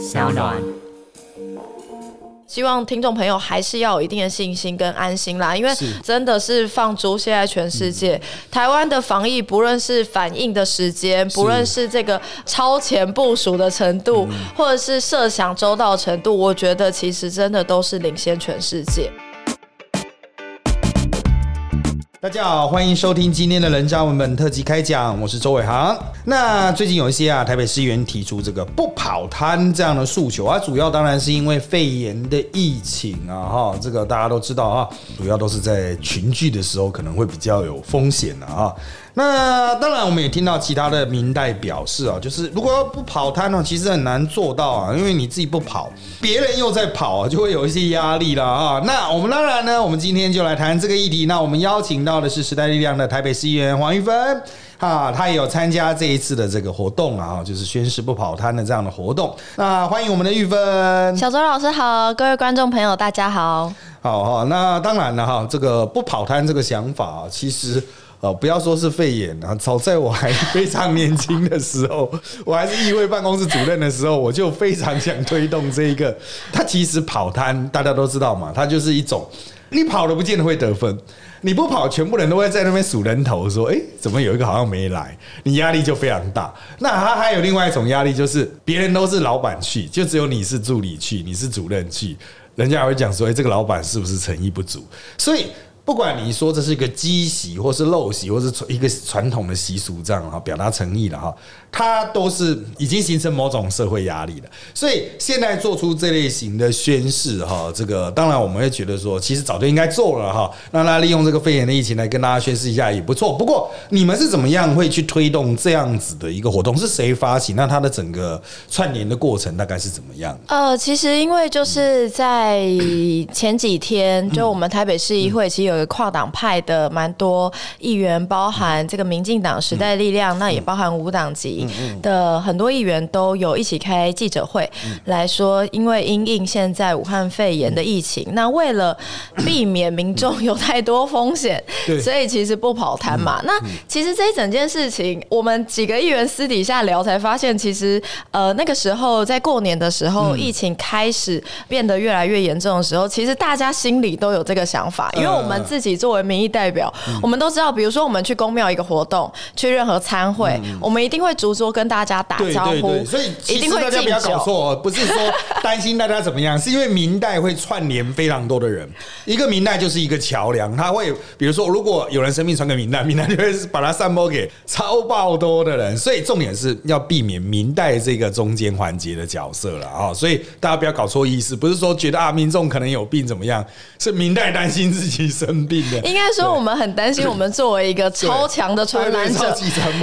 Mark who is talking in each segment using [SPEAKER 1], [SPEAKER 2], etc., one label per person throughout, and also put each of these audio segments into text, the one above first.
[SPEAKER 1] 小暖。
[SPEAKER 2] 希望听众朋友还是要有一定的信心跟安心啦，因为真的是放逐现在全世界，台湾的防疫不论是反应的时间，不论是这个超前部署的程度，或者是设想周到程度，我觉得其实真的都是领先全世界。
[SPEAKER 3] 大家好，欢迎收听今天的人渣文本特辑开讲，我是周伟航。那最近有一些啊，台北市议员提出这个不跑摊这样的诉求啊，主要当然是因为肺炎的疫情啊，哈，这个大家都知道啊，主要都是在群聚的时候可能会比较有风险的啊。那当然，我们也听到其他的明代表示啊，就是如果不跑摊呢，其实很难做到啊，因为你自己不跑，别人又在跑啊，就会有一些压力了啊。那我们当然呢，我们今天就来谈这个议题。那我们邀请到的是时代力量的台北市议员黄玉芬啊，他也有参加这一次的这个活动啊，就是宣誓不跑摊的这样的活动。那欢迎我们的玉芬，
[SPEAKER 2] 小周老师好，各位观众朋友大家好，
[SPEAKER 3] 好哈。那当然了哈，这个不跑摊这个想法，其实。哦，不要说是肺炎啊！早在我还非常年轻的时候，我还是议会办公室主任的时候，我就非常想推动这一个。他其实跑摊，大家都知道嘛，它就是一种你跑了不见得会得分，你不跑，全部人都会在那边数人头，说：“哎，怎么有一个好像没来？”你压力就非常大。那他还有另外一种压力，就是别人都是老板去，就只有你是助理去，你是主任去，人家还会讲说：“哎，这个老板是不是诚意不足？”所以。不管你说这是一个积习，或是陋习，或是一个传统的习俗，这样哈，表达诚意了哈。它都是已经形成某种社会压力了，所以现在做出这类型的宣誓哈，这个当然我们会觉得说，其实早就应该做了哈。那他利用这个肺炎的疫情来跟大家宣誓一下也不错。不过你们是怎么样会去推动这样子的一个活动？是谁发起？那它的整个串联的过程大概是怎么样？
[SPEAKER 2] 呃，其实因为就是在前几天，就我们台北市议会其实有一个跨党派的蛮多议员，包含这个民进党、时代力量，那也包含无党籍。的很多议员都有一起开记者会来说，因为因应现在武汉肺炎的疫情，那为了避免民众有太多风险，所以其实不跑摊嘛。那其实这一整件事情，我们几个议员私底下聊才发现，其实呃那个时候在过年的时候，疫情开始变得越来越严重的时候，其实大家心里都有这个想法，因为我们自己作为民意代表，我们都知道，比如说我们去公庙一个活动，去任何参会，我们一定会主。说跟大家打招呼，
[SPEAKER 3] 所以其实大家不要搞错，不是说担心大家怎么样，是因为明代会串联非常多的人，一个明代就是一个桥梁，他会比如说如果有人生病传给明代，明代就会把它散播给超爆多的人，所以重点是要避免明代这个中间环节的角色了啊，所以大家不要搞错意思，不是说觉得啊民众可能有病怎么样，是明代担心自己生病的，
[SPEAKER 2] 应该说我们很担心我们作为一个超强的传染者，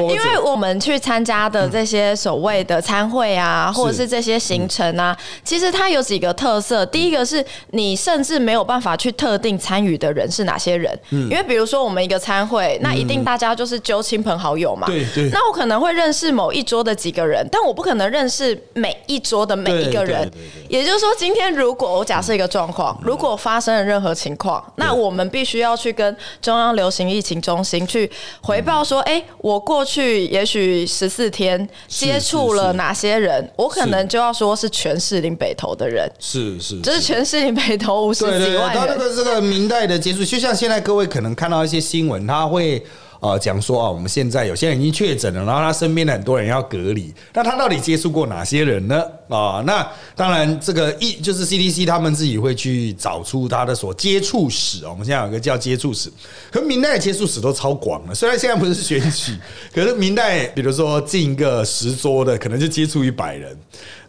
[SPEAKER 2] 因为我们去参加。他的这些所谓的参会啊，或者是这些行程啊，其实它有几个特色。第一个是你甚至没有办法去特定参与的人是哪些人，因为比如说我们一个参会，那一定大家就是揪亲朋好友嘛。
[SPEAKER 3] 对对。
[SPEAKER 2] 那我可能会认识某一桌的几个人，但我不可能认识每一桌的每一个人。也就是说，今天如果我假设一个状况，如果发生了任何情况，那我们必须要去跟中央流行疫情中心去回报说，哎，我过去也许十四。天接触了哪些人？我可能就要说是全市林北投的人，
[SPEAKER 3] 是是，
[SPEAKER 2] 这是全市林北投五十几万人。他
[SPEAKER 3] 这个这个明代的接触，就像现在各位可能看到一些新闻，他会。啊，讲说啊，我们现在有些人已经确诊了，然后他身边的很多人要隔离，那他到底接触过哪些人呢？啊，那当然这个一就是 CDC 他们自己会去找出他的所接触史我们现在有个叫接触史，可明代的接触史都超广了。虽然现在不是选举，可是明代比如说进一个十桌的，可能就接触一百人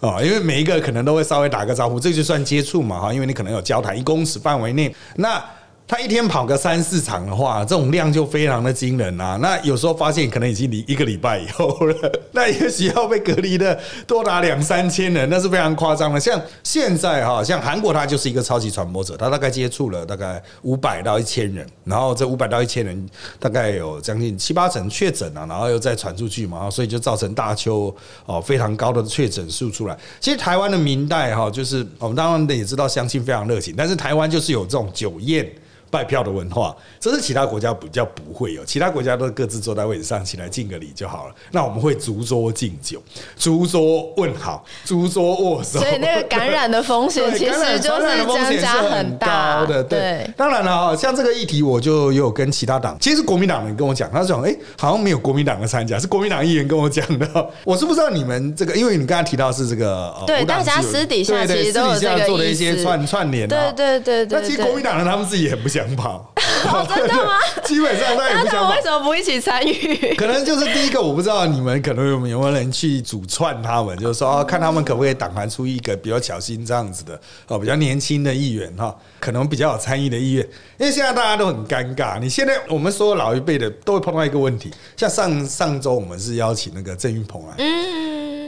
[SPEAKER 3] 啊，因为每一个可能都会稍微打个招呼，这就算接触嘛哈，因为你可能有交谈一公尺范围内那。他一天跑个三四场的话，这种量就非常的惊人啊！那有时候发现可能已经离一个礼拜以后了，那也许要被隔离的多达两三千人，那是非常夸张的。像现在哈，像韩国，它就是一个超级传播者，他大概接触了大概五百到一千人，然后这五百到一千人大概有将近七八成确诊啊，然后又再传出去嘛，所以就造成大邱哦非常高的确诊数出来。其实台湾的明代哈，就是我们当然也知道相亲非常热情，但是台湾就是有这种酒宴。拜票的文化，这是其他国家比较不会有，其他国家都各自坐在位置上起来敬个礼就好了。那我们会逐桌敬酒，逐桌问好，逐桌握手，
[SPEAKER 2] 所以那个感染的风险 其实就是增加很大
[SPEAKER 3] 的。对，当然了，像这个议题，我就有跟其他党，其实国民党人跟我讲，他说：“哎，好像没有国民党的参加，是国民党议员跟我讲的。”我是不知道你们这个，因为你刚才提到是这个，
[SPEAKER 2] 对，大家私底下其实都有这个
[SPEAKER 3] 做的一些串串联，
[SPEAKER 2] 对对对对。
[SPEAKER 3] 那其实国民党人他们自己也不想跑，
[SPEAKER 2] 真的吗？
[SPEAKER 3] 基本上他也不想跑，
[SPEAKER 2] 为什么不一起参与？
[SPEAKER 3] 可能就是第一个，我不知道你们可能有没有人去主串他们，就是说看他们可不可以党团出一个比较小心这样子的哦，比较年轻的议员哈，可能比较有参与的意愿。因为现在大家都很尴尬，你现在我们所有老一辈的都会碰到一个问题，像上上周我们是邀请那个郑云鹏啊。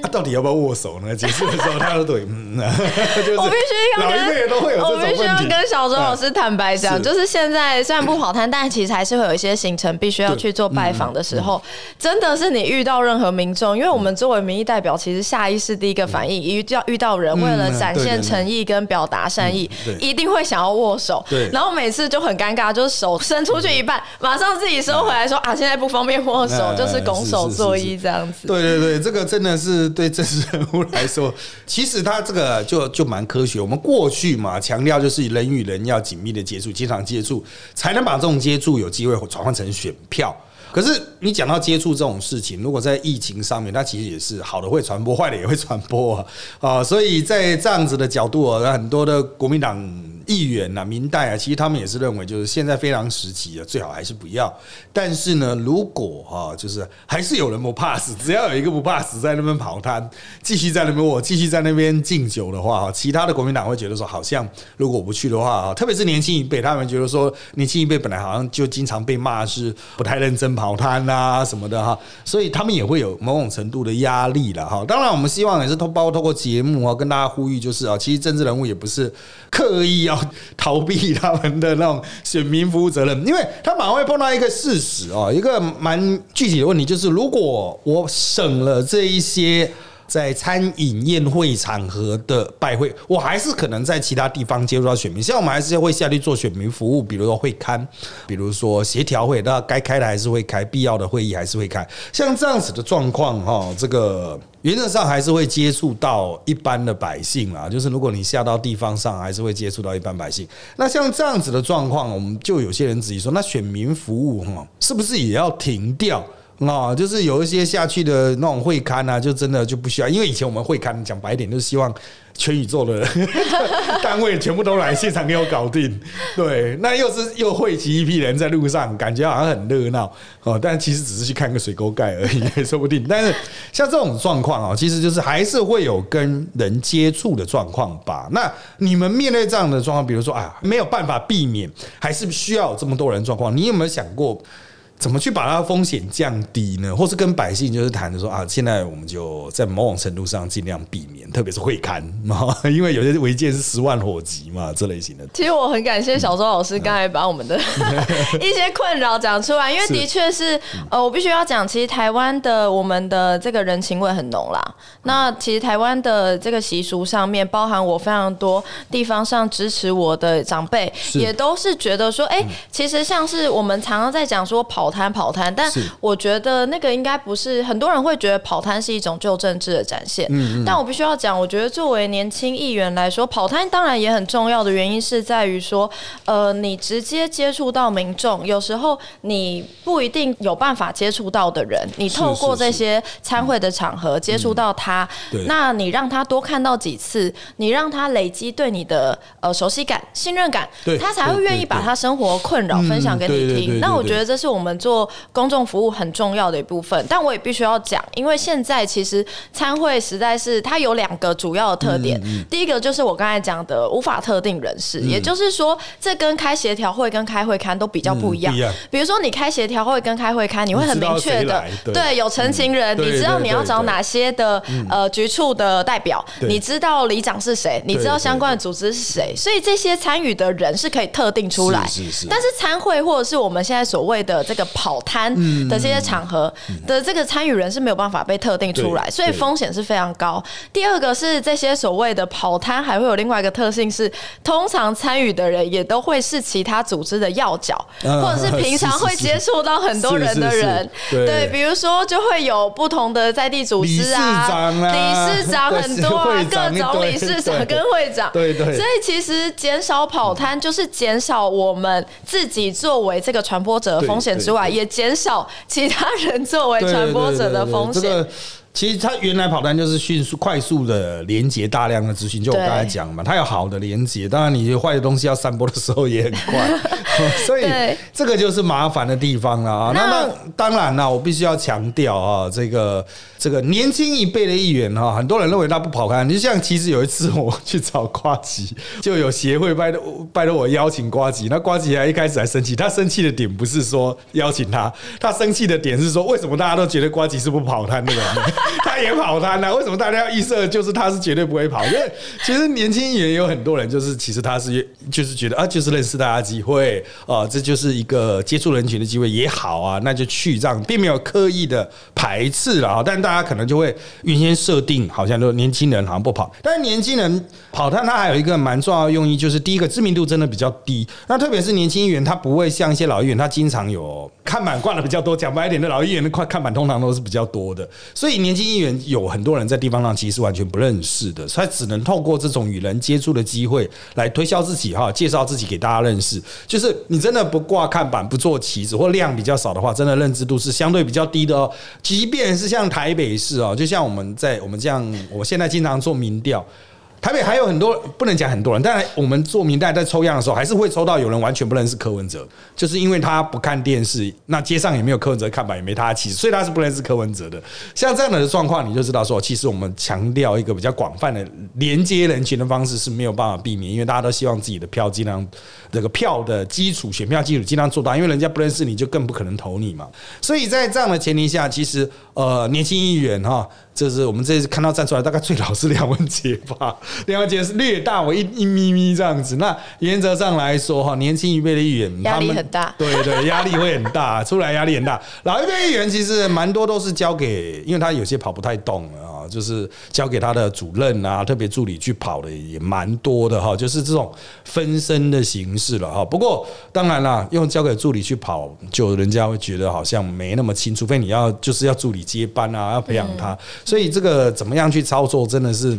[SPEAKER 3] 他到底要不要握手呢？结束的时候，他都对，嗯，就是
[SPEAKER 2] 我必须要
[SPEAKER 3] 跟
[SPEAKER 2] 我必须要跟小周老师坦白讲，就是现在虽然不跑摊，但其实还是会有一些行程必须要去做拜访的时候，真的是你遇到任何民众，因为我们作为民意代表，其实下意识第一个反应，遇到遇到人，为了展现诚意跟表达善意，一定会想要握手。
[SPEAKER 3] 对，
[SPEAKER 2] 然后每次就很尴尬，就是手伸出去一半，马上自己收回来，说啊，现在不方便握手，就是拱手作揖这样子。
[SPEAKER 3] 对对对，这个真的是。对政治人物来说，其实他这个就就蛮科学。我们过去嘛，强调就是人与人要紧密的接触，经常接触，才能把这种接触有机会转换成选票。可是你讲到接触这种事情，如果在疫情上面，它其实也是好的会传播，坏的也会传播啊 啊！所以在这样子的角度啊，很多的国民党。议员呐，民代啊，其实他们也是认为，就是现在非常时期啊，最好还是不要。但是呢，如果哈，就是还是有人不怕死，只要有一个不怕死在那边跑摊，继续在那边我继续在那边敬酒的话，哈，其他的国民党会觉得说，好像如果我不去的话，啊，特别是年轻一辈，他们觉得说，年轻一辈本来好像就经常被骂是不太认真跑摊啊什么的哈，所以他们也会有某种程度的压力了哈。当然，我们希望也是通包括通过节目啊，跟大家呼吁，就是啊，其实政治人物也不是刻意要。逃避他们的那种选民服务责任，因为他马上会碰到一个事实啊，一个蛮具体的问题，就是如果我省了这一些。在餐饮宴会场合的拜会，我还是可能在其他地方接触到选民。像我们还是会下去做选民服务，比如说会刊，比如说协调会，那该开的还是会开，必要的会议还是会开。像这样子的状况，哈，这个原则上还是会接触到一般的百姓啦。就是如果你下到地方上，还是会接触到一般百姓。那像这样子的状况，我们就有些人质疑说，那选民服务哈，是不是也要停掉？啊，就是有一些下去的那种会刊啊，就真的就不需要，因为以前我们会刊讲白点，就是希望全宇宙的 单位全部都来现场给我搞定。对，那又是又汇集一批人在路上，感觉好像很热闹哦，但其实只是去看个水沟盖而已，说不定。但是像这种状况啊，其实就是还是会有跟人接触的状况吧。那你们面对这样的状况，比如说啊，没有办法避免，还是需要这么多人状况，你有没有想过？怎么去把它风险降低呢？或是跟百姓就是谈的说啊，现在我们就在某种程度上尽量避免，特别是会刊嘛，因为有些违建是十万火急嘛，这类型的。
[SPEAKER 2] 其实我很感谢小周老师刚才把我们的 一些困扰讲出来，因为的确是呃，我必须要讲，其实台湾的我们的这个人情味很浓啦。那其实台湾的这个习俗上面，包含我非常多地方上支持我的长辈，也都是觉得说，哎，其实像是我们常常在讲说跑。跑摊跑摊，但我觉得那个应该不是很多人会觉得跑摊是一种旧政治的展现。嗯嗯。但我必须要讲，我觉得作为年轻议员来说，跑摊当然也很重要的原因是在于说，呃，你直接接触到民众，有时候你不一定有办法接触到的人，你透过这些参会的场合接触到他，那你让他多看到几次，你让他累积对你的呃熟悉感、信任感，他才会愿意把他生活困扰分享给你听。那我觉得这是我们。做公众服务很重要的一部分，但我也必须要讲，因为现在其实参会实在是它有两个主要的特点。第一个就是我刚才讲的无法特定人士，也就是说，这跟开协调会跟开会刊都比较不一样。比如说，你开协调会跟开会刊，你会很明确的，对，有成情人，你知道你要找哪些的呃局处的代表，你知道里长是谁，你知道相关的组织是谁，所以这些参与的人是可以特定出来。但是参会或者是我们现在所谓的这个。跑摊的这些场合的这个参与人是没有办法被特定出来，
[SPEAKER 3] 对
[SPEAKER 2] 所以风险是非常高。第二个是这些所谓的跑摊还会有另外一个特性是，通常参与的人也都会是其他组织的要角，
[SPEAKER 3] 嗯
[SPEAKER 2] 或者是平常会接触到很多人的人，
[SPEAKER 3] 对
[SPEAKER 2] 对，比如说就会有不同的在地组织啊，
[SPEAKER 3] 理事长啊。
[SPEAKER 2] 理事长 很多啊，各种理事长跟会长，
[SPEAKER 3] 对对。
[SPEAKER 2] 所以其实减少跑摊就是减少我们自己作为这个传播者的风险之
[SPEAKER 3] 对吧
[SPEAKER 2] 也减少其他人作为传播者的风险。
[SPEAKER 3] 其实它原来跑单就是迅速、快速的连接大量的资讯，就我
[SPEAKER 2] 对
[SPEAKER 3] 刚才讲嘛，它有好的连接，当然你坏的东西要散播的时候也很快，所以
[SPEAKER 2] 对
[SPEAKER 3] 这个就是麻烦的地方了啊。那
[SPEAKER 2] 那
[SPEAKER 3] 那当然了，我必须要强调啊，这个这个年轻一辈的议员哈，很多人认为他不跑单，就像其实有一次我去找瓜吉，就有协会拜托拜托我邀请瓜吉，那瓜吉还一开始还生气，他生气的点不是说邀请他，他生气的点是说为什么大家都觉得瓜吉是不跑单的人呢？他也跑摊啊，为什么大家要预设就是他是绝对不会跑？因为其实年轻演员有很多人就是其实他是就是觉得啊，就是认识大家机会啊，这就是一个接触人群的机会也好啊，那就去这样，并没有刻意的排斥了啊，但大家可能就会原先设定好像都年轻人好像不跑，但是年轻人跑摊他还有一个蛮重要的用意，就是第一个知名度真的比较低，那特别是年轻议员，他不会像一些老议员，他经常有看板挂的比较多，讲白一点的老议员的看看板通常都是比较多的，所以年年轻议员有很多人在地方上其实完全不认识的，他只能透过这种与人接触的机会来推销自己哈，介绍自己给大家认识。就是你真的不挂看板、不做旗子或量比较少的话，真的认知度是相对比较低的哦。即便是像台北市哦，就像我们在我们这样，我现在经常做民调。台北还有很多不能讲很多人，但我们做明代在抽样的时候，还是会抽到有人完全不认识柯文哲，就是因为他不看电视，那街上也没有柯文哲看板，也没他的旗帜，所以他是不认识柯文哲的。像这样的状况，你就知道说，其实我们强调一个比较广泛的连接人群的方式是没有办法避免，因为大家都希望自己的票尽量这个票的基础、选票基础尽量做到，因为人家不认识你就更不可能投你嘛。所以在这样的前提下，其实呃，年轻议员哈。这是我们这次看到站出来，大概最老是梁文杰吧。梁文杰是略大我一一咪咪这样子。那原则上来说，哈，年轻一辈的议员
[SPEAKER 2] 压力很大
[SPEAKER 3] 对对，压力会很大，出来压力很大。老一辈议员其实蛮多都是交给，因为他有些跑不太动了啊，就是交给他的主任啊、特别助理去跑的也蛮多的哈，就是这种分身的形式了哈。不过当然啦，用交给助理去跑，就人家会觉得好像没那么轻，除非你要就是要助理接班啊，要培养他。所以这个怎么样去操作，真的是。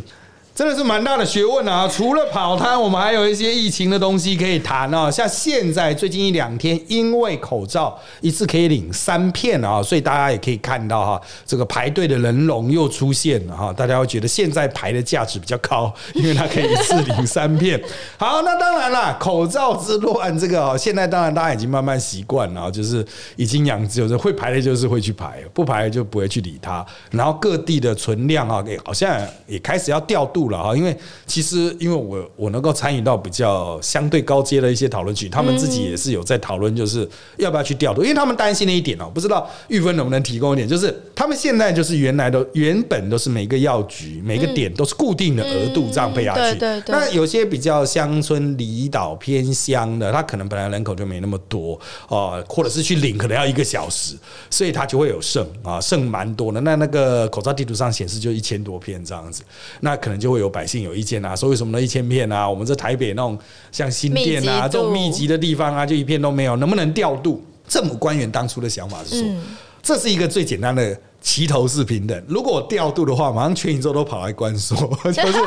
[SPEAKER 3] 真的是蛮大的学问啊！除了跑摊，我们还有一些疫情的东西可以谈啊。像现在最近一两天，因为口罩一次可以领三片啊，所以大家也可以看到哈，这个排队的人龙又出现了哈。大家会觉得现在排的价值比较高，因为它可以一次领三片。好，那当然啦，口罩之乱这个哦，现在当然大家已经慢慢习惯了，就是已经养只有是会排的，就是会去排，不排就不会去理它。然后各地的存量啊，也好像也开始要调度。了哈，因为其实因为我我能够参与到比较相对高阶的一些讨论区，他们自己也是有在讨论，就是要不要去调度，因为他们担心的一点哦，不知道玉芬能不能提供一点，就是他们现在就是原来的原本都是每个药局每个点都是固定的额度这样配下去，
[SPEAKER 2] 对对对。
[SPEAKER 3] 那有些比较乡村离岛偏乡的，他可能本来人口就没那么多哦，或者是去领可能要一个小时，所以他就会有剩啊，剩蛮多的。那那个口罩地图上显示就一千多片这样子，那可能就会有百姓有意见啊，说为什么呢一千片啊，我们这台北那种像新店啊这种密集的地方啊，就一片都没有，能不能调度？政府官员当初的想法是说，
[SPEAKER 2] 嗯
[SPEAKER 3] 这是一个最简单的。齐头是平等，如果我调度的话，马上全宇宙都跑来关说，就是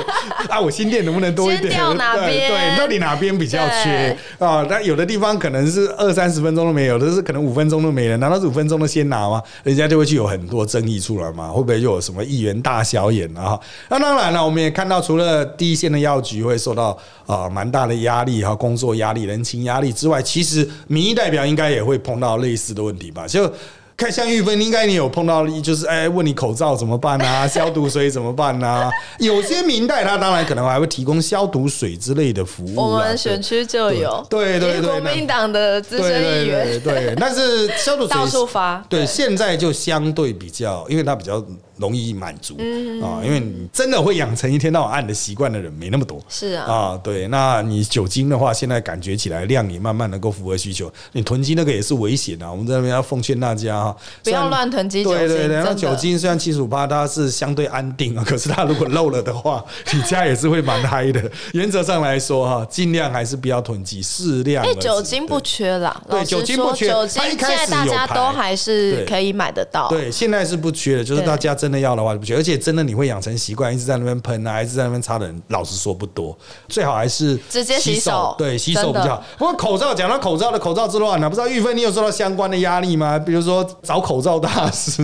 [SPEAKER 3] 啊，我新店能不能多一点？对对，到底哪边比较缺啊？那有的地方可能是二三十分钟都没有，有的是可能五分钟都没了。难道是五分钟都先拿吗？人家就会去有很多争议出来嘛？会不会又有什么议员大小眼啊？那当然了，我们也看到，除了第一线的药局会受到啊蛮大的压力哈，工作压力、人情压力之外，其实民意代表应该也会碰到类似的问题吧？就。看像玉芬，应该你有碰到，就是哎，问你口罩怎么办啊？消毒水怎么办啊？有些明代他当然可能还会提供消毒水之类的服务。
[SPEAKER 2] 我们选区就有，
[SPEAKER 3] 对对对对
[SPEAKER 2] 国民党的资深议员
[SPEAKER 3] 对对，但是消毒水
[SPEAKER 2] 到处发，
[SPEAKER 3] 对，现在就相对比较，因为它比较容易满足啊，因为你真的会养成一天到晚按的习惯的人没那么多。
[SPEAKER 2] 是啊，
[SPEAKER 3] 啊，对，那你酒精的话，现在感觉起来量也慢慢能够符合需求。你囤积那个也是危险啊，我们在那边要奉劝大家哈，
[SPEAKER 2] 不要乱囤积酒精。
[SPEAKER 3] 对对对，那酒精虽然七十五趴它是相对安定啊，可是它如果漏了的话，你家也是会蛮嗨的。原则上来说哈，尽量还是不要囤积，适量而
[SPEAKER 2] 哎，
[SPEAKER 3] 止。
[SPEAKER 2] 酒精不缺啦，
[SPEAKER 3] 对酒精不缺
[SPEAKER 2] 酒精现在大家都还是可以买得到。
[SPEAKER 3] 对，现在是不缺的，就是大家真的要的话就不缺，而且真的你会养成习惯，一直在那边喷啊，一直在那边擦的人，老实说不多，最好还是
[SPEAKER 2] 直接洗手
[SPEAKER 3] 对，洗手比较好。不过口罩讲到口罩的口罩之乱呢，不知道玉芬你有受到相关的压力吗？比如说找口罩大师，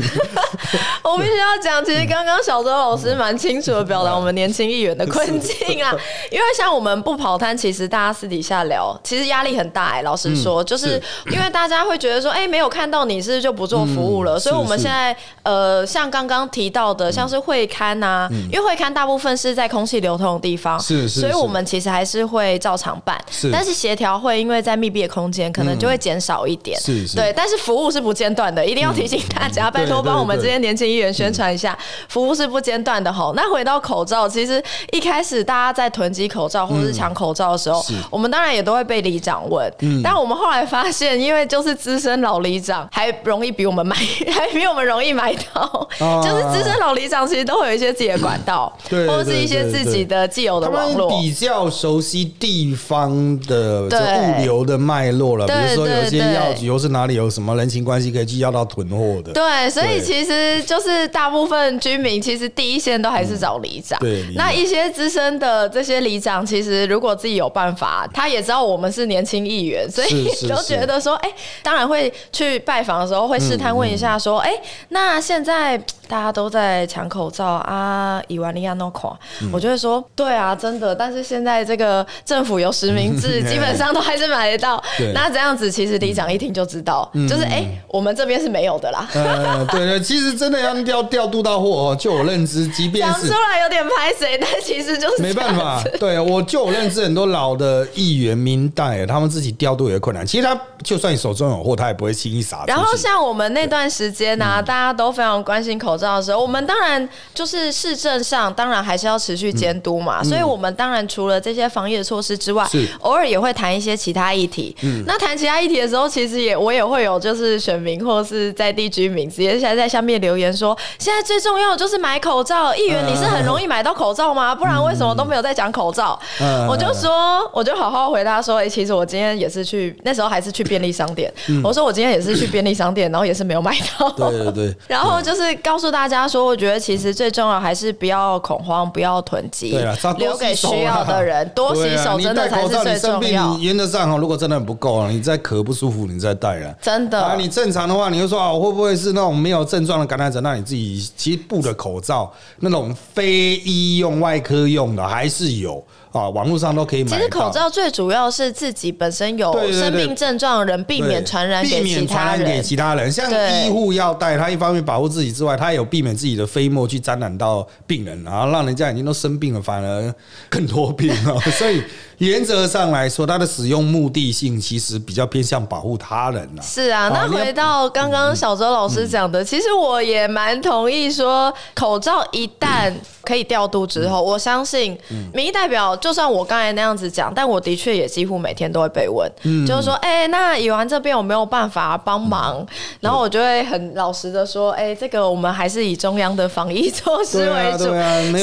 [SPEAKER 2] 我必须要讲，其实刚刚小周老师蛮清楚的表达我们年轻议员的困境啊。因为像我们不跑摊，其实大家私底下聊，其实压力很大哎、老实说，就是因为大家会觉得说，哎、没有看到你是不是就不做服务了？
[SPEAKER 3] 嗯
[SPEAKER 2] 所以我们现在呃，像刚刚提到的，像是会刊呐、因为会刊大部分是在空气流通的地方，
[SPEAKER 3] 是
[SPEAKER 2] 所以我们其实还是会照常办，
[SPEAKER 3] 是。
[SPEAKER 2] 但是协调会因为在密闭的空间，可能就会减少一点。
[SPEAKER 3] 是是。
[SPEAKER 2] 对，但是服务是不间断的，一定要提醒大家，拜托帮我们这些年轻艺人宣传一下，服务是不间断的吼。那回到口罩，其实一开始大家在囤积口罩或者是抢口罩的时候，
[SPEAKER 3] 是。
[SPEAKER 2] 我们当然也都会被里长问，但我们后来发现，因为就是资深老里长还容易比我们买，还比我们容易买到，
[SPEAKER 3] 啊
[SPEAKER 2] 就是资深老里长其实都会有一些自己的管道，
[SPEAKER 3] 对
[SPEAKER 2] 或者是一些自己的既有的网络。
[SPEAKER 3] 比较熟悉地方的
[SPEAKER 2] 对
[SPEAKER 3] 物流的脉络了，比
[SPEAKER 2] 对
[SPEAKER 3] 如说有些药局又是哪里有什么人情关系可以去要到囤货的，
[SPEAKER 2] 对，所以其实就是大部分居民其实第一线都还是找里长。
[SPEAKER 3] 对
[SPEAKER 2] 那一些资深的这些里长，其实如果自己有办法，他也知道我们是年轻议员，所以
[SPEAKER 3] 是是
[SPEAKER 2] 都 觉得说，哎、当然会去拜访的时候会试探问一下，说，哎、那现在大家都在抢口罩啊，以万利亚诺垮，我就会说，对啊，真的，但是现在这个政府有实名制，基本上都还是买得到。那这样子，其实里长一听就知道，就是哎、我们这边是没有的啦。
[SPEAKER 3] 呃，对对，其实真的要调调度到货哦，就我认知，即便
[SPEAKER 2] 讲出来有点拍谁，但其实就是
[SPEAKER 3] 没办法
[SPEAKER 2] 子，
[SPEAKER 3] 对我就我认知很多老的议员、民代，他们自己调度也困难。其实他就算你手中有货，他也不会轻易撒。
[SPEAKER 2] 然后像我们那段时间呢、
[SPEAKER 3] 嗯
[SPEAKER 2] 大家都非常关心口罩的时候，我们当然就是市政上当然还是要持续监督嘛，所以我们当然除了这些防疫的措施之外偶尔也会谈一些其他议题。那谈其他议题的时候，其实也我也会有就是选民或是在地居民直接在在下面留言说，现在最重要的就是买口罩。议员你是很容易买到口罩吗？不然为什么都没有在讲口罩？
[SPEAKER 3] 嗯
[SPEAKER 2] 我就说，我就好好回答说，哎、其实我今天也是去，那时候还是去便利商店。我说我今天也是去便利商店，然后也是没有买到。
[SPEAKER 3] 嗯对对对，
[SPEAKER 2] 然后就是告诉大家说，我觉得其实最重要还是不要恐慌，不要囤积
[SPEAKER 3] 对了，
[SPEAKER 2] 留给需要的人，多洗手真的才是最重要
[SPEAKER 3] 你。原则上哈，如果真的很不够啊，你再咳不舒服，你再戴了。
[SPEAKER 2] 真的
[SPEAKER 3] 啊，你正常的话，你就说啊，我会不会是那种没有症状的感染者？那你自己其实布的口罩，那种非医用、外科用的还是有啊，网络上都可以买
[SPEAKER 2] 其。实口罩最主要是自己本身有生病症状的人，避免传染给
[SPEAKER 3] 避免
[SPEAKER 2] 其他
[SPEAKER 3] 传染给。其他人。像医护要戴，他一方面保护自己之外，他也有避免自己的飞沫去沾染到病人，然后让人家已经都生病了，反而更多病啊。所以原则上来说，它的使用目的性其实比较偏向保护他人呐。
[SPEAKER 2] 是啊，那回到刚刚小周老师讲的，其实我也蛮同意说，口罩一旦可以调度之后，我相信民意代表，就算我刚才那样子讲，但我的确也几乎每天都会被问，就是说，哎、那以完这边有没有办法帮忙？然后我就会很老实的说，哎、这个我们还是以中央的防疫措施为主，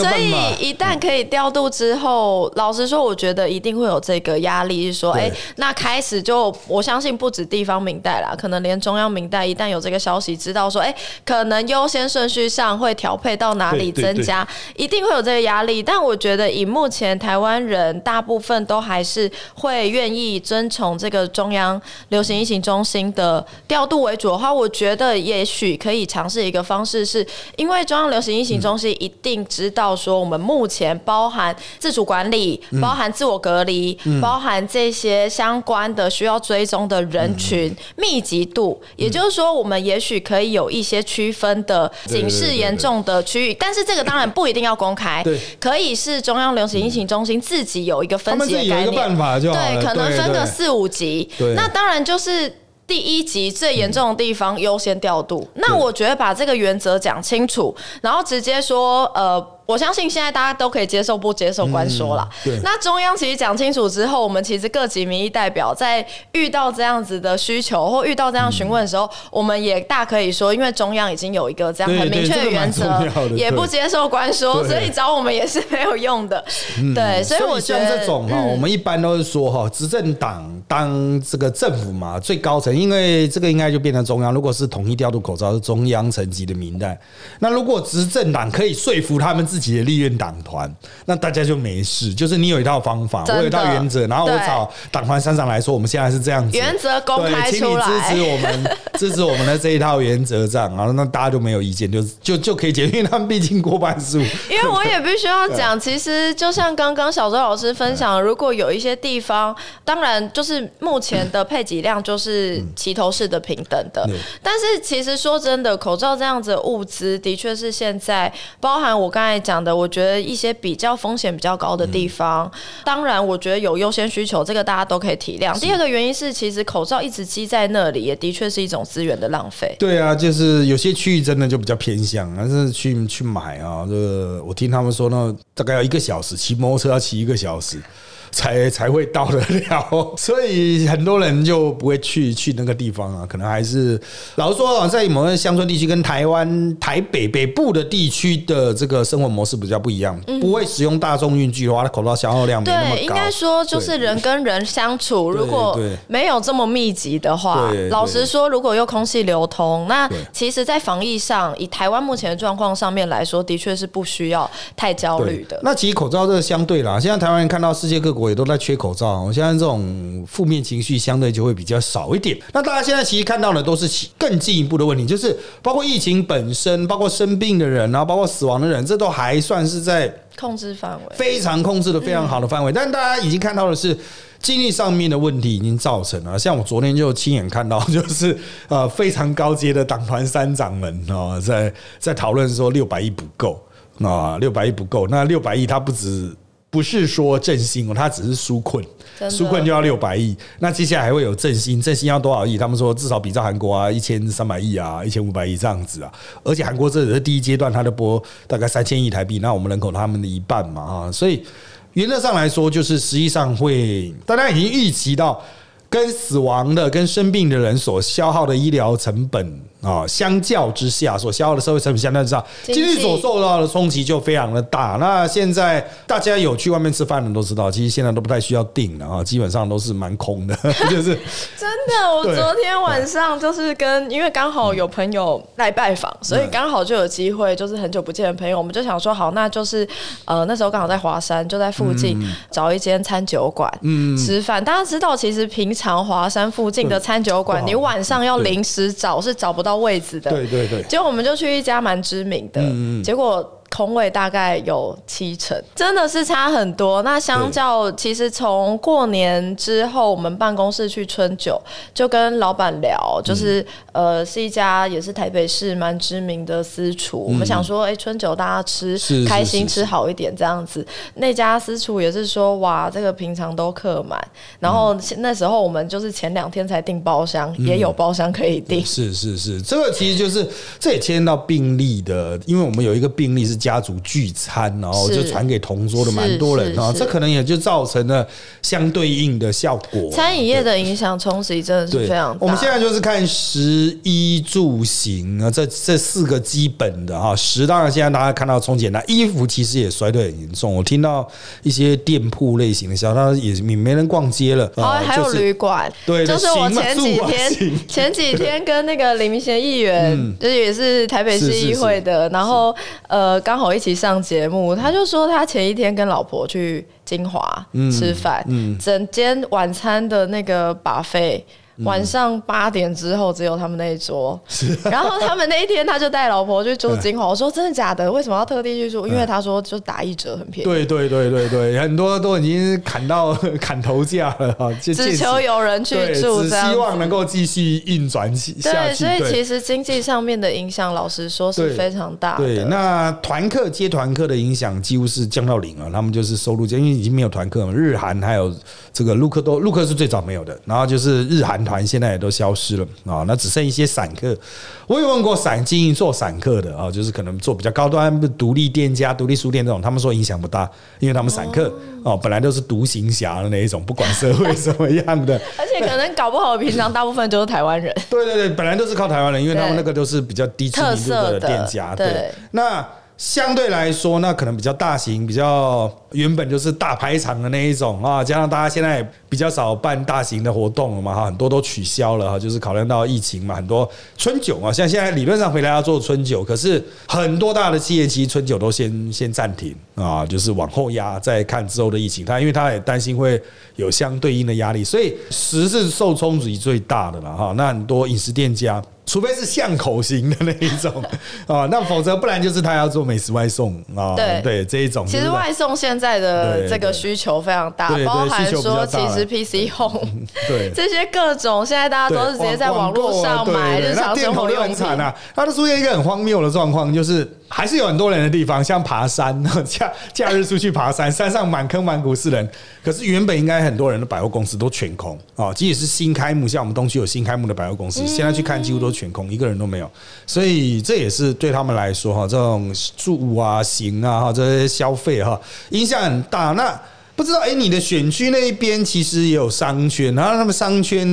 [SPEAKER 2] 所以一旦可以调度之后，老实说，我觉得一定会有这个压力，是说，
[SPEAKER 3] 对
[SPEAKER 2] 哎、那开始就我相信不止地方明代啦，可能连中央明代一旦有这个消息知道说，哎、可能优先顺序上会调配到哪里增加，一定会有这个压力。但我觉得以目前台湾人大部分都还是会愿意遵从这个中央流行疫情中心的调度为主的话，我觉得也许可以尝试一个方式是，因为中央流行疫情中心一定知道说我们目前包含自主管理、包含自我隔离、包含这些相关的需要追踪的人群密集度，也就是说，我们也许可以有一些区分的警示严重的区域，但是这个当然不一定要公开，可以是中央流行疫情中心自己有一个分级的概念，
[SPEAKER 3] 办法就。
[SPEAKER 2] 对，可能分个四五级。
[SPEAKER 3] 对。
[SPEAKER 2] 那当然就是第一级最严重的地方优先调度。那我觉得把这个原则讲清楚，然后直接说，呃。我相信现在大家都可以接受不接受官说了。
[SPEAKER 3] 对。
[SPEAKER 2] 那中央其实讲清楚之后，我们其实各级民意代表在遇到这样子的需求或遇到这样询问的时候，我们也大可以说，因为中央已经有一个这样很明确的原则，也不接受官说，所以找我们也是没有用的。对，所以我觉得
[SPEAKER 3] 这种哈，我们一般都是说哈，执政党当这个政府嘛，最高层，因为这个应该就变成中央。如果是统一调度口罩，是中央层级的名单。那如果执政党可以说服他们自己。自己的立院党团，那大家就没事。就是你有一套方法，我有一套原则，然后我找党团山长来说，我们现在是这样子，
[SPEAKER 2] 原则公开
[SPEAKER 3] 出来，请你支持我们，支持我们的这一套原则，这样，然后那大家就没有意见，就就就可以解决，因为他们毕竟过半数。
[SPEAKER 2] 因为我也必须要讲，其实就像刚刚小周老师分享，如果有一些地方，当然就是目前的配给量就是齐头式的平等的，但是其实说真的，口罩这样子的物资，的确是现在包含我刚才。讲的，我觉得一些比较风险比较高的地方，当然我觉得有优先需求，这个大家都可以体谅。第二个原因是，其实口罩一直积在那里，也的确是一种资源的浪费。
[SPEAKER 3] 对啊，就是有些区域真的就比较偏向，但是去去买啊，这个我听他们说呢，大概要一个小时，骑摩托车要骑一个小时。才 才会到得了，所以很多人就不会去去那个地方啊。可能还是老实说啊，在某些乡村地区跟台湾台北北部的地区的这个生活模式比较不一样，不会使用大众运具的话，它口罩消耗量没那么高。
[SPEAKER 2] 应该说就是人跟人相处，如果没有这么密集的话，老实说，如果又空气流通，那其实，在防疫上，以台湾目前的状况上面来说，的确是不需要太焦虑的。
[SPEAKER 3] 那其实口罩这个相对啦，现在台湾人看到世界各。我也都在缺口罩，我现在这种负面情绪相对就会比较少一点。那大家现在其实看到的都是更进一步的问题，就是包括疫情本身，包括生病的人，然后包括死亡的人，这都还算是在
[SPEAKER 2] 控制范围，
[SPEAKER 3] 非常控制的非常好的范围。但大家已经看到的是，经济上面的问题已经造成了。像我昨天就亲眼看到，就是呃非常高阶的党团三长们啊，在在讨论说六百亿不够啊，六百亿不够，那六百亿它不止。不是说振兴哦，他只是纾困，纾困就要六百亿。那接下来还会有振兴，振兴要多少亿？他们说至少比照韩国啊，一千三百亿啊，一千五百亿这样子啊。而且韩国这只是第一阶段，它的拨大概三千亿台币，那我们人口他们的一半嘛啊，所以原则上来说，就是实际上会大家已经预期到，跟死亡的、跟生病的人所消耗的医疗成本。啊，相较之下，所消耗的社会成本相较之下，经济所受到的冲击就非常的大。那现在大家有去外面吃饭的都知道，其实现在都不太需要订了啊，基本上都是蛮空的，就是
[SPEAKER 2] 真的。我昨天晚上就是跟，因为刚好有朋友来拜访，所以刚好就有机会，就是很久不见的朋友，我们就想说，好，那就是呃那时候刚好在华山，就在附近找一间餐酒馆吃饭。大家知道，其实平常华山附近的餐酒馆，你晚上要临时找是找不到。到位置的，
[SPEAKER 3] 对对对，
[SPEAKER 2] 结果我们就去一家蛮知名的，结果。空位大概有七成，真的是差很多。那相较，其实从过年之后，我们办公室去春酒，就跟老板聊，就是呃，是一家也是台北市蛮知名的私厨。我们想说，哎，春酒大家吃开心，吃好一点这样子。那家私厨也是说，哇，这个平常都客满。然后那时候我们就是前两天才订包厢，也有包厢可以订。
[SPEAKER 3] 是是是，这个其实就是这也牵到病例的，因为我们有一个病例是。家族聚餐，然后就传给同桌的蛮多人啊，这可能也就造成了相对应的效果。
[SPEAKER 2] 餐饮业的影响冲击真的是非常大。
[SPEAKER 3] 我们现在就是看食衣住行啊，这这四个基本的哈。食当然现在大家看到冲简单，衣服其实也衰退很严重。我听到一些店铺类型的消息，也没没人逛街了。
[SPEAKER 2] 哦，还有旅馆，
[SPEAKER 3] 对，
[SPEAKER 2] 就是我前几天前几天跟那个李明贤议员，就是也是台北市议会的，然后呃。刚好一起上节目，他就说他前一天跟老婆去金华吃饭，整间晚餐的那个把费。晚上八点之后只有他们那一桌，然后他们那一天他就带老婆去住金华。我说真的假的？为什么要特地去住？因为他说就打一折很便宜。
[SPEAKER 3] 对对对对对，很多都已经砍到 砍头价了哈，
[SPEAKER 2] 只求有人去住，
[SPEAKER 3] 只希望能够继续运转起下
[SPEAKER 2] 去。对，所以其实经济上面的影响，老实说是非常大的。
[SPEAKER 3] 对，那团客接团客的影响几乎是降到零了，他们就是收入，因为已经没有团客嘛。日韩还有这个陆客都陆客是最早没有的，然后就是日韩。团现在也都消失了啊，那只剩一些散客。我有问过散经营做散客的啊，就是可能做比较高端独立店家、独立书店这种，他们说影响不大，因为他们散客哦本来都是独行侠的那一种，不管社会什么样的，
[SPEAKER 2] 而且可能搞不好平常大部分都是台湾人。
[SPEAKER 3] 对对对，本来都是靠台湾人，因为他们那个都是比较低知名度的店家。对，那。相对来说，那可能比较大型，比较原本就是大排场的那一种啊，加上大家现在比较少办大型的活动了嘛，哈，很多都取消了哈，就是考量到疫情嘛，很多春酒啊，像现在理论上回来要做春酒，可是很多大的企业其实春酒都先先暂停啊，就是往后压，再看之后的疫情，他因为他也担心会有相对应的压力，所以食是受冲击最大的了哈，那很多饮食店家。除非是巷口型的那一种 啊，那否则不然就是他要做美食外送啊。对对，这一种。
[SPEAKER 2] 其实外送现在的这个需求非常大，包含说其实 PC Home 对 这些各种，现在大家都是直接在网络上买日常生活用品
[SPEAKER 3] 啊。它都出现一个很荒谬的状况，就是。还是有很多人的地方，像爬山，假假日出去爬山，山上满坑满谷是人。可是原本应该很多人的百货公司都全空啊，即使是新开幕，像我们东区有新开幕的百货公司，现在去看几乎都全空，一个人都没有。所以这也是对他们来说哈，这种住啊、行啊哈这些消费哈影响很大。那不知道哎，你的选区那一边其实也有商圈，然后他们商圈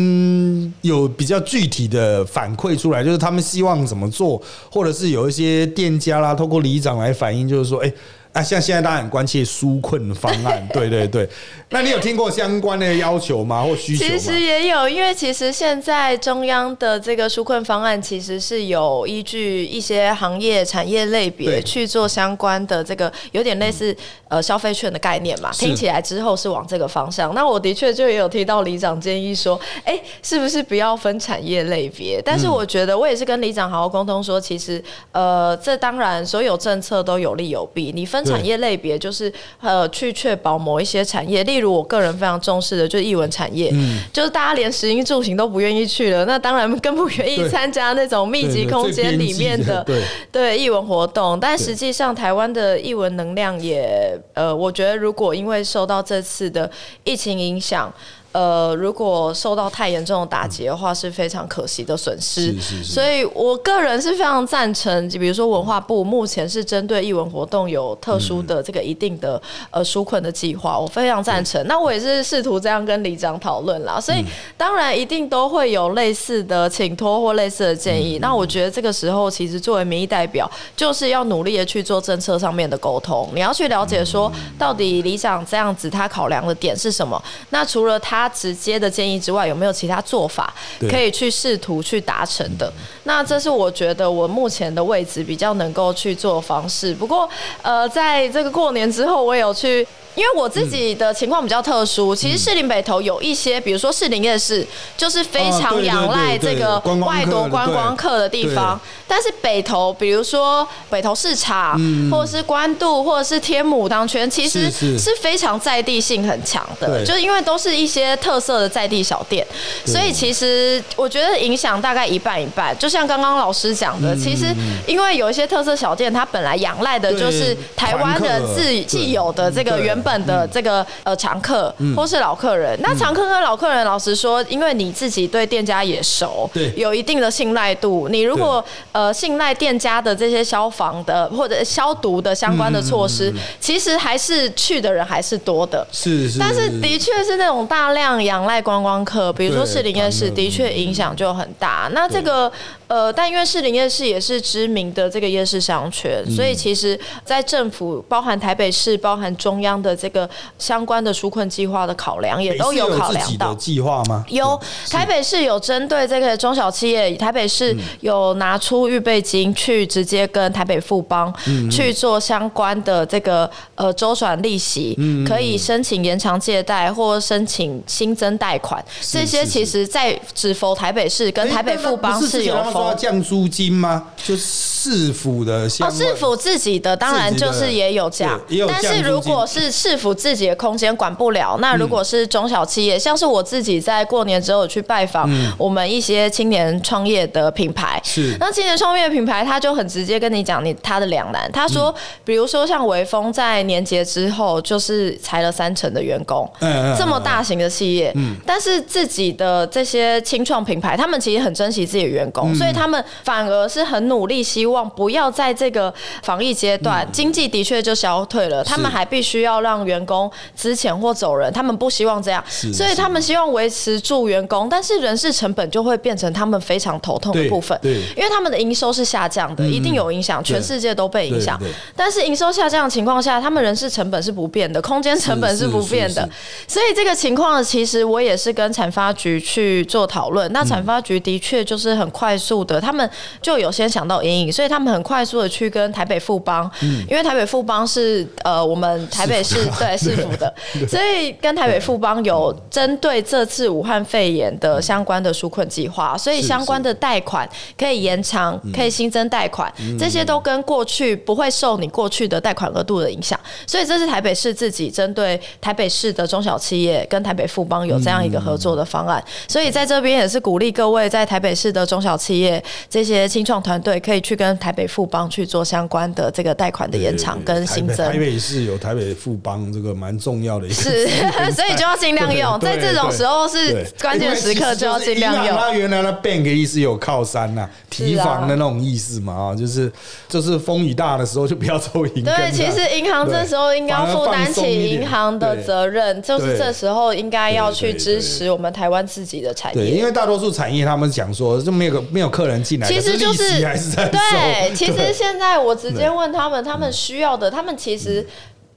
[SPEAKER 3] 有比较具体的反馈出来，就是他们希望怎么做，或者是有一些店家啦，透过里长来反映，就是说，哎。啊，像现在大家很关切纾困方案，对对对。那你有听过相关的要求吗？或需求？
[SPEAKER 2] 其实也有，因为其实现在中央的这个纾困方案，其实是有依据一些行业产业类别去做相关的这个，有点类似呃消费券的概念嘛。听起来之后是往这个方向。那我的确就也有听到里长建议说，哎，是不是不要分产业类别？但是我觉得我也是跟里长好好沟通说，其实呃，这当然所有政策都有利有弊，你分。产业类别就是呃，去确保某一些产业，例如我个人非常重视的，就是艺文产业，就是大家连食衣住行都不愿意去了，那当然更不愿意参加那种密集空间里面的对艺文活动。但实际上，台湾的艺文能量也呃，我觉得如果因为受到这次的疫情影响。呃，如果受到太严重的打击的话，是非常可惜的损失。所以，我个人是非常赞成，就比如说文化部目前是针对艺文活动有特殊的这个一定的呃纾困的计划，我非常赞成。那我也是试图这样跟里长讨论啦。所以，当然一定都会有类似的请托或类似的建议。那我觉得这个时候，其实作为民意代表，就是要努力的去做政策上面的沟通。你要去了解说，到底里长这样子他考量的点是什么？那除了他。直接的建议之外，有没有其他做法可以去试图去达成的？那这是我觉得我目前的位置比较能够去做方式。不过，呃，在这个过年之后，我有去。因为我自己的情况比较特殊，其实士林北投有一些，比如说士林夜市，就是非常仰赖这个外国观光客的地方。但是北投，比如说北投市场，或者是关渡，或者是天母当圈，其实是非常在地性很强的，就是因为都是一些特色的在地小店，所以其实我觉得影响大概一半一半。就像刚刚老师讲的，其实因为有一些特色小店，它本来仰赖的就是台湾的自既有的这个原。本的这个呃常客或是老客人，那常客跟老客人，老实说，因为你自己对店家也熟，
[SPEAKER 3] 对，
[SPEAKER 2] 有一定的信赖度。你如果呃信赖店家的这些消防的或者消毒的相关的措施，其实还是去的人还是多的。
[SPEAKER 3] 是是。
[SPEAKER 2] 但是的确是那种大量仰赖观光客，比如说士林夜市，的确影响就很大。那这个。呃，但因为士林夜市也是知名的这个夜市商圈，所以其实，在政府包含台北市、包含中央的这个相关的纾困计划的考量，也都有考量到
[SPEAKER 3] 计划吗？
[SPEAKER 2] 有，台北市有针对这个中小企业，台北市有拿出预备金去直接跟台北富邦去做相关的这个呃周转利息，可以申请延长借贷或申请新增贷款，这些其实在只否台北市跟台北富邦是有。
[SPEAKER 3] 说要。降租金吗？就市府的
[SPEAKER 2] 哦，市府自己的当然就是也有降
[SPEAKER 3] 对也有，
[SPEAKER 2] 但是如果是市府自己的空间管不了，那如果是中小企业，像是我自己在过年之后去拜访我们一些青年创业的品牌，
[SPEAKER 3] 是。
[SPEAKER 2] 那青年创业品牌他就很直接跟你讲你他的两难，他说，比如说像微风在年节之后就是裁了三成的员工，
[SPEAKER 3] 嗯嗯嗯。
[SPEAKER 2] 这么大型的企业，嗯。但是自己的这些青创品牌，他们其实很珍惜自己的员工，
[SPEAKER 3] 嗯
[SPEAKER 2] 所以他们反而是很努力，希望不要在这个防疫阶段，经济的确就消退了，他们还必须要让员工资遣或走人，他们不希望这样，所以他们希望维持住员工，但是人事成本就会变成他们非常头痛的部分，
[SPEAKER 3] 对
[SPEAKER 2] 因为他们的营收是下降的，一定有影响，全世界都被影响。但是营收下降的情况下，他们人事成本是不变的，空间成本是不变的。所以这个情况其实我也是跟产发局去做讨论。那产发局的确就是很快速的，他们就有先想到阴影，所以他们很快速的去跟台北富邦，因为台北富邦是呃我们台北市对市府的，所以跟台北富邦有针对这次武汉肺炎的相关的纾困计划，所以相关的贷款可以延长，可以新增贷款，这些都跟过去不会受你过去的贷款额度的影响，所以这是台北市自己针对台北市的中小企业跟台北富邦有这样一个合作的方案，所以在这边也是鼓励各位在台北市的中小企业这些清创团队可以去跟台北富邦去做相关的这个贷款的延长跟新增
[SPEAKER 3] 台北。台北市有台北富邦这个蛮重要的一个
[SPEAKER 2] 是，所以就要尽量用，在这种时候是关键时刻就要尽量用。
[SPEAKER 3] 因为其实就是银行它原来的 bank 意思有靠山呐、提防的那种意思嘛啊，就是就是风雨大的时候就不要抽银。
[SPEAKER 2] 对，其实银行这时候应该要负担起银行的责任，就是这时候应该要去支持我们台湾自己的产业
[SPEAKER 3] 对，因。为大多数产业他们讲说就没有没有客人进来，
[SPEAKER 2] 其实就
[SPEAKER 3] 是
[SPEAKER 2] 对，其实现在我直接问他们，他们需要的，他们其实。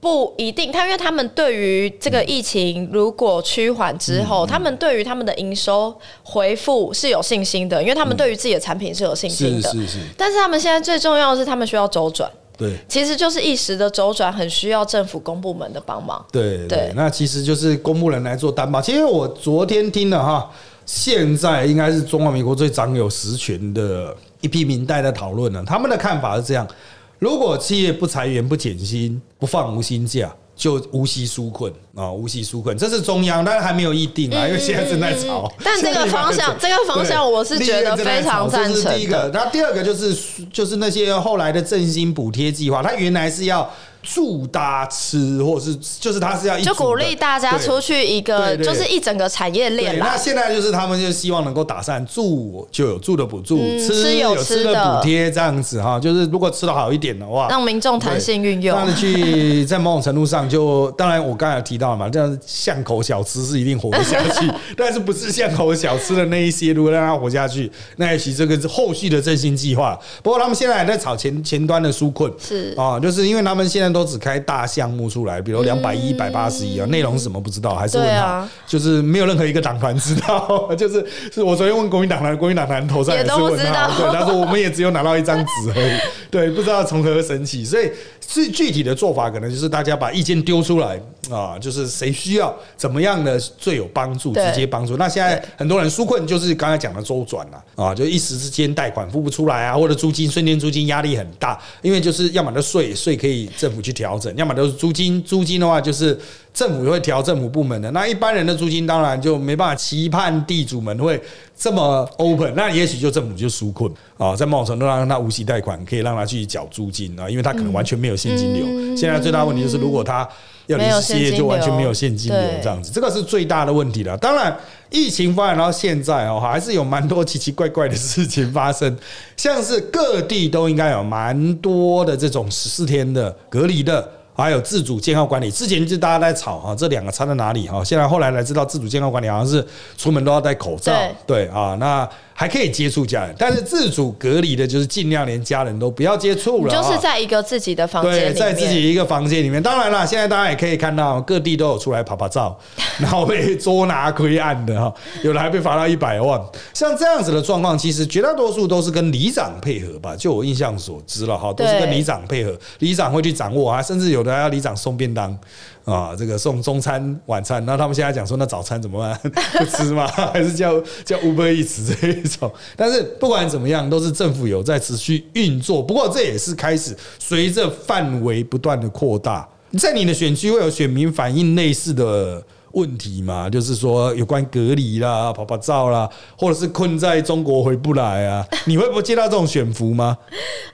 [SPEAKER 2] 不一定，他因为他们对于这个疫情如果趋缓之后，他们对于他们的营收回复是有信心的，因为他们对于自己的产品是有信心的。
[SPEAKER 3] 是是是，
[SPEAKER 2] 但是他们现在最重要的是，他们需要周转。
[SPEAKER 3] 对。
[SPEAKER 2] 其实就是一时的周转，很需要政府公部门的帮忙。
[SPEAKER 3] 对对
[SPEAKER 2] 对，
[SPEAKER 3] 那其实就是公部门来做担保。其实我昨天听了哈，现在应该是中华民国最掌有实权的一批民代在讨论了，他们的看法是这样：如果企业不裁员、不减薪、不放无薪假。就无息纾困啊，无息纾困，这是中央，但是还没有议定啊，因为现在正在吵。
[SPEAKER 2] 嗯但这个方向这个方向我是觉得非常赞成的
[SPEAKER 3] 这是第一个，那第二个就是就是那些后来的振兴补贴计划，它原来是要住搭吃，或者是就是他是要一
[SPEAKER 2] 就鼓励大家出去一个，就是一整个产业链
[SPEAKER 3] 对，那。现在就是他们就希望能够打散住就有住的补助，
[SPEAKER 2] 嗯
[SPEAKER 3] 吃
[SPEAKER 2] 吃有
[SPEAKER 3] 有吃的补贴，这样子哈，就是如果吃的好一点的话，
[SPEAKER 2] 让民众弹性运用。
[SPEAKER 3] 让你去在某种程度上就，当然我刚才有提到了嘛，这样巷口小吃是一定活不下去，但是不是巷口小吃的那一些，如果让它活下去，那也许这个是后续的振兴计划。不过他们现在还在炒前前端的纾困，
[SPEAKER 2] 是。
[SPEAKER 3] 啊，就是因为他们现在都只开大项目出来，比如两百一、一百八十亿啊，内容是什么不知道，还是问他
[SPEAKER 2] 啊，
[SPEAKER 3] 就是没有任何一个党团知道，就是是我昨天问国民党团，国民党团头上
[SPEAKER 2] 也
[SPEAKER 3] 是问他，对，他说我们也只有拿到一张纸而已，对，不知道从何神起，所以最具体的做法可能就是大家把意见丢出来啊，就是谁需要怎么样的最有帮助，直接帮助。那现在很多人纾困就是刚才讲的周转了啊，就一时之间贷款付不出来啊，或者租金瞬间租金压力很大，因为就是要么就税税可以政府去调整，要么都是租金租金的话就是。政府会调政府部门的，那一般人的租金当然就没办法期盼地主们会这么 open，那也许就政府就纾困啊，在某种程度上让他无息贷款，可以让他去缴租金啊，因为他可能完全没有现金流。现在最大问题就是，如果他要临时歇业，就完全没有现金流这样子，这个是最大的问题了。当然，疫情发展到现在哦，还是有蛮多奇奇怪怪的事情发生，像是各地都应该有蛮多的这种十四天的隔离的。还有自主健康管理，之前就大家在吵哈，这两个差在哪里哈？现在后来才知道，自主健康管理好像是出门都要戴口罩，对啊，那还可以接触家人，但是自主隔离的就是尽量连家人都不要接触了，
[SPEAKER 2] 就是在一个自己的房间
[SPEAKER 3] 对，在自己一个房间里面。当然了，现在大家也可以看到各地都有出来拍拍照 然后被捉拿归案的哈，有的还被罚到一百万。像这样子的状况，其实绝大多数都是跟里长配合吧，就我印象所知了哈，都是跟里长配合，里长会去掌握啊，甚至有的还要里长送便当。啊，这个送中餐、晚餐，那他们现在讲说，那早餐怎么办？不吃吗？还是叫叫 Uber Eats 这一种？但是不管怎么样，都是政府有在持续运作。不过这也是开始随着范围不断的扩大，在你的选区会有选民反映类似的。问题嘛，就是说有关隔离啦、跑跑照啦，或者是困在中国回不来啊，你会不会接到这种选服吗？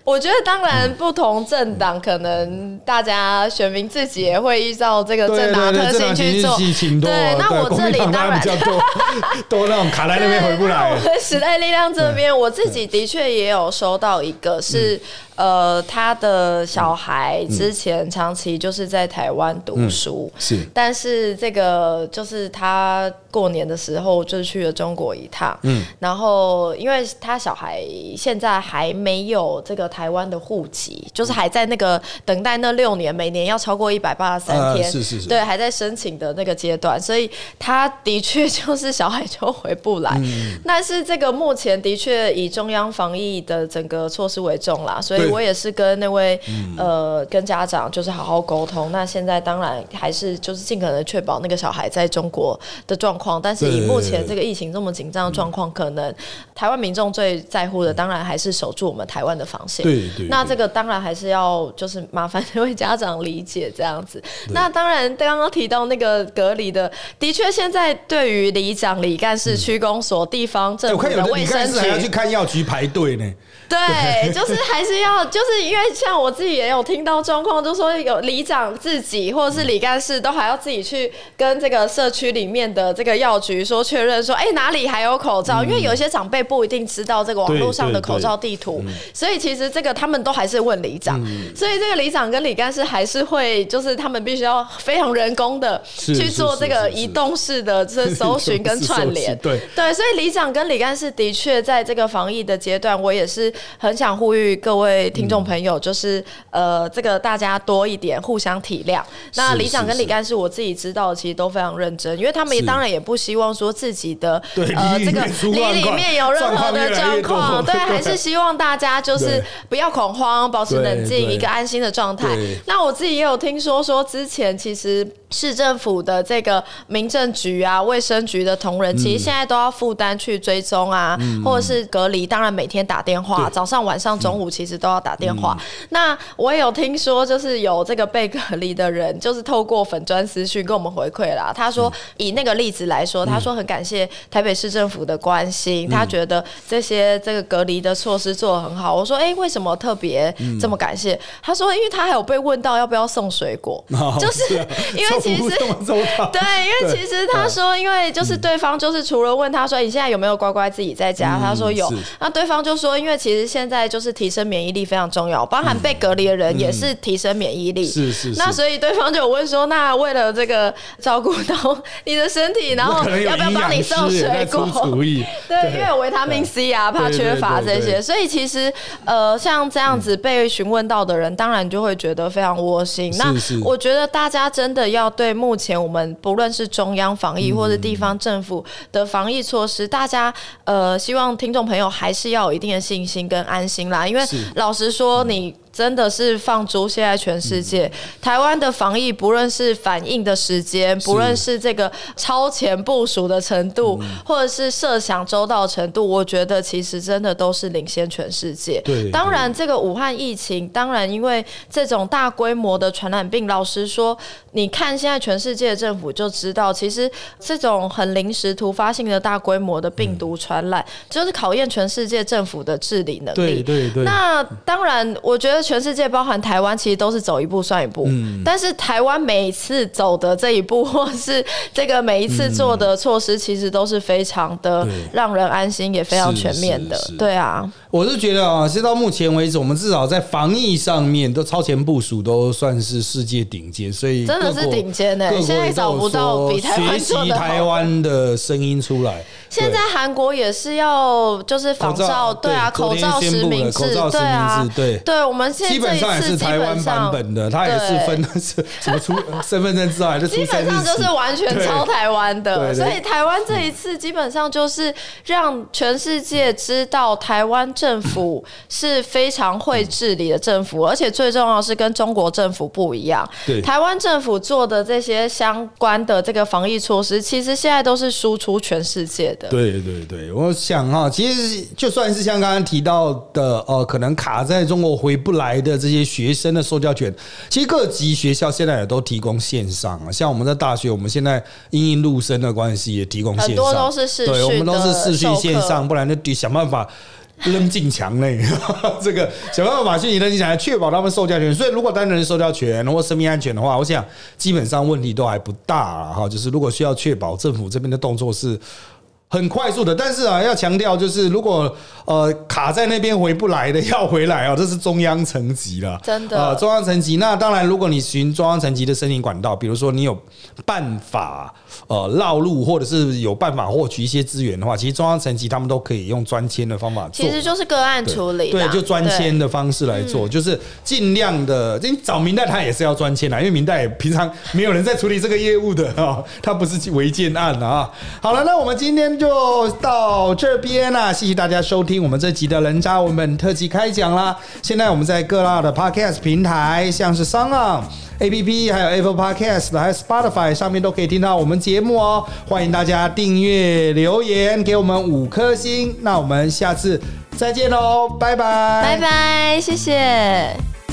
[SPEAKER 2] 我觉得当然，不同政党可能大家选民自己也会依照这个政党特性去做。
[SPEAKER 3] 对，
[SPEAKER 2] 那我这里当然
[SPEAKER 3] 比较多，多那种卡在那边回不来。
[SPEAKER 2] 我们时代力量这边，我自己的确也有收到一个是。呃，他的小孩之前长期就是在台湾读书，
[SPEAKER 3] 是，
[SPEAKER 2] 但是这个就是他过年的时候就去了中国一趟，嗯，然后因为他小孩现在还没有这个台湾的户籍，就是还在那个等待那六年，每年要超过一百八十三天，
[SPEAKER 3] 是是是，
[SPEAKER 2] 对，还在申请的那个阶段，所以他的确就是小孩就回不来，但是这个目前的确以中央防疫的整个措施为重啦，所以。我也是跟那位呃，跟家长就是好好沟通。那现在当然还是就是尽可能确保那个小孩在中国的状况。但是以目前这个疫情这么紧张的状况，可能台湾民众最在乎的，当然还是守住我们台湾的防线。
[SPEAKER 3] 对对。
[SPEAKER 2] 那这个当然还是要就是麻烦那位家长理解这样子。那当然刚刚提到那个隔离的，的确现在对于里长、里干事、区公所、地方政府的卫生局，
[SPEAKER 3] 还要去看药局排队呢。
[SPEAKER 2] 对，就是还是要，就是因为像我自己也有听到状况，就说有里长自己或者是里干事都还要自己去跟这个社区里面的这个药局说确认说，哎，哪里还有口罩？因为有一些长辈不一定知道这个网络上的口罩地图，所以其实这个他们都还是问里长，所以这个里长跟里干事还是会，就是他们必须要非常人工的去做这个移动式的这搜寻跟串联，
[SPEAKER 3] 对
[SPEAKER 2] 对，所以里长跟里干事的确在这个防疫的阶段，我也是。很想呼吁各位听众朋友，就是呃，这个大家多一点互相体谅。那李长跟李干事，我自己知道，其实都非常认真，因为他们也当然也不希望说自己的
[SPEAKER 3] 呃这个
[SPEAKER 2] 里里面有任何的状况，对，还是希望大家就是不要恐慌，保持冷静，一个安心的状态。那我自己也有听说，说之前其实。市政府的这个民政局啊、卫生局的同仁，其实现在都要负担去追踪啊，或者是隔离。当然每天打电话，早上、晚上、中午其实都要打电话。那我也有听说，就是有这个被隔离的人，就是透过粉砖私讯跟我们回馈啦。他说，以那个例子来说，他说很感谢台北市政府的关心，他觉得这些这个隔离的措施做的很好。我说，哎，为什么特别这么感谢？他说，因为他还有被问到要不要送水果，就是 因为。其实 对，因为其实他说，因为就是对方就是除了问他说你现在有没有乖乖自己在家，他说有，那对方就说，因为其实现在就是提升免疫力非常重要，包含被隔离的人也是提升免疫力。
[SPEAKER 3] 是是。
[SPEAKER 2] 那所以对方就有问说，那为了这个照顾到你的身体，然后要不要帮你送水果？对，因为有维他命 C 啊，怕缺乏这些，所以其实呃，像这样子被询问到的人，当然就会觉得非常窝心。那我觉得大家真的要。对目前我们不论是中央防疫或者地方政府的防疫措施，大家呃，希望听众朋友还是要有一定的信心跟安心啦。因为老实说，你。真的是放逐现在全世界，台湾的防疫不论是反应的时间，不论是这个超前部署的程度，或者是设想周到程度，我觉得其实真的都是领先全世界。
[SPEAKER 3] 对，
[SPEAKER 2] 当然这个武汉疫情，当然因为这种大规模的传染病，老实说，你看现在全世界的政府就知道，其实这种很临时、突发性的大规模的病毒传染，就是考验全世界政府的治理能
[SPEAKER 3] 力。对对对。
[SPEAKER 2] 那当然，我觉得。全世界包含台湾，其实都是走一步算一步。嗯，但是台湾每次走的这一步，或是这个每一次做的措施，其实都是非常的让人安心，也非常全面的。对啊。
[SPEAKER 3] 我是觉得啊，其实到目前为止，我们至少在防疫上面都超前部署，都算是世界顶尖，所以
[SPEAKER 2] 真的是顶尖的。现在找不到比台湾
[SPEAKER 3] 学习台湾的声音出来。
[SPEAKER 2] 现在韩国也是要就是仿照，对啊，口罩实名制，对啊，
[SPEAKER 3] 对，
[SPEAKER 2] 对，我们现在
[SPEAKER 3] 基本上也是台湾版本的，它也是分的 是什么出身份证之外，就
[SPEAKER 2] 基本上就是完全抄台湾的，所以台湾这一次基本上就是让全世界知道台湾政府是非常会治理的政府，而且最重要是跟中国政府不一样。
[SPEAKER 3] 对，
[SPEAKER 2] 台湾政府做的这些相关的这个防疫措施，其实现在都是输出全世界的。
[SPEAKER 3] 对对对，我想哈，其实就算是像刚刚提到的，呃，可能卡在中国回不来的这些学生的受教权，其实各级学校现在也都提供线上啊。像我们在大学，我们现在因应陆生的关系也提供线上，很
[SPEAKER 2] 多都是
[SPEAKER 3] 对，我们都是视讯线上，不然就得想办法扔进墙内，这个想办法把讯息扔进墙来确保他们受教权。所以如果单纯受教权或生命安全的话，我想基本上问题都还不大哈。就是如果需要确保政府这边的动作是。很快速的，但是啊，要强调就是，如果呃卡在那边回不来的要回来啊，这是中央层级了，
[SPEAKER 2] 真的呃
[SPEAKER 3] 中央层级。那当然，如果你循中央层级的申请管道，比如说你有办法呃绕路，或者是有办法获取一些资源的话，其实中央层级他们都可以用专签的方法做，
[SPEAKER 2] 其实就是个案处理，
[SPEAKER 3] 对，就专签的方式来做，就是尽量的。你找明代他也是要专签的，因为明代平常没有人在处理这个业务的啊，他不是违建案啊。好了，那我们今天。就到这边啦，谢谢大家收听我们这集的人渣文本特辑开讲啦。现在我们在各大的 Podcast 平台，像是 s o n A P P，还有 Apple Podcast，还有 Spotify 上面都可以听到我们节目哦。欢迎大家订阅、留言，给我们五颗星。那我们下次再见喽，拜拜，
[SPEAKER 2] 拜拜，谢谢。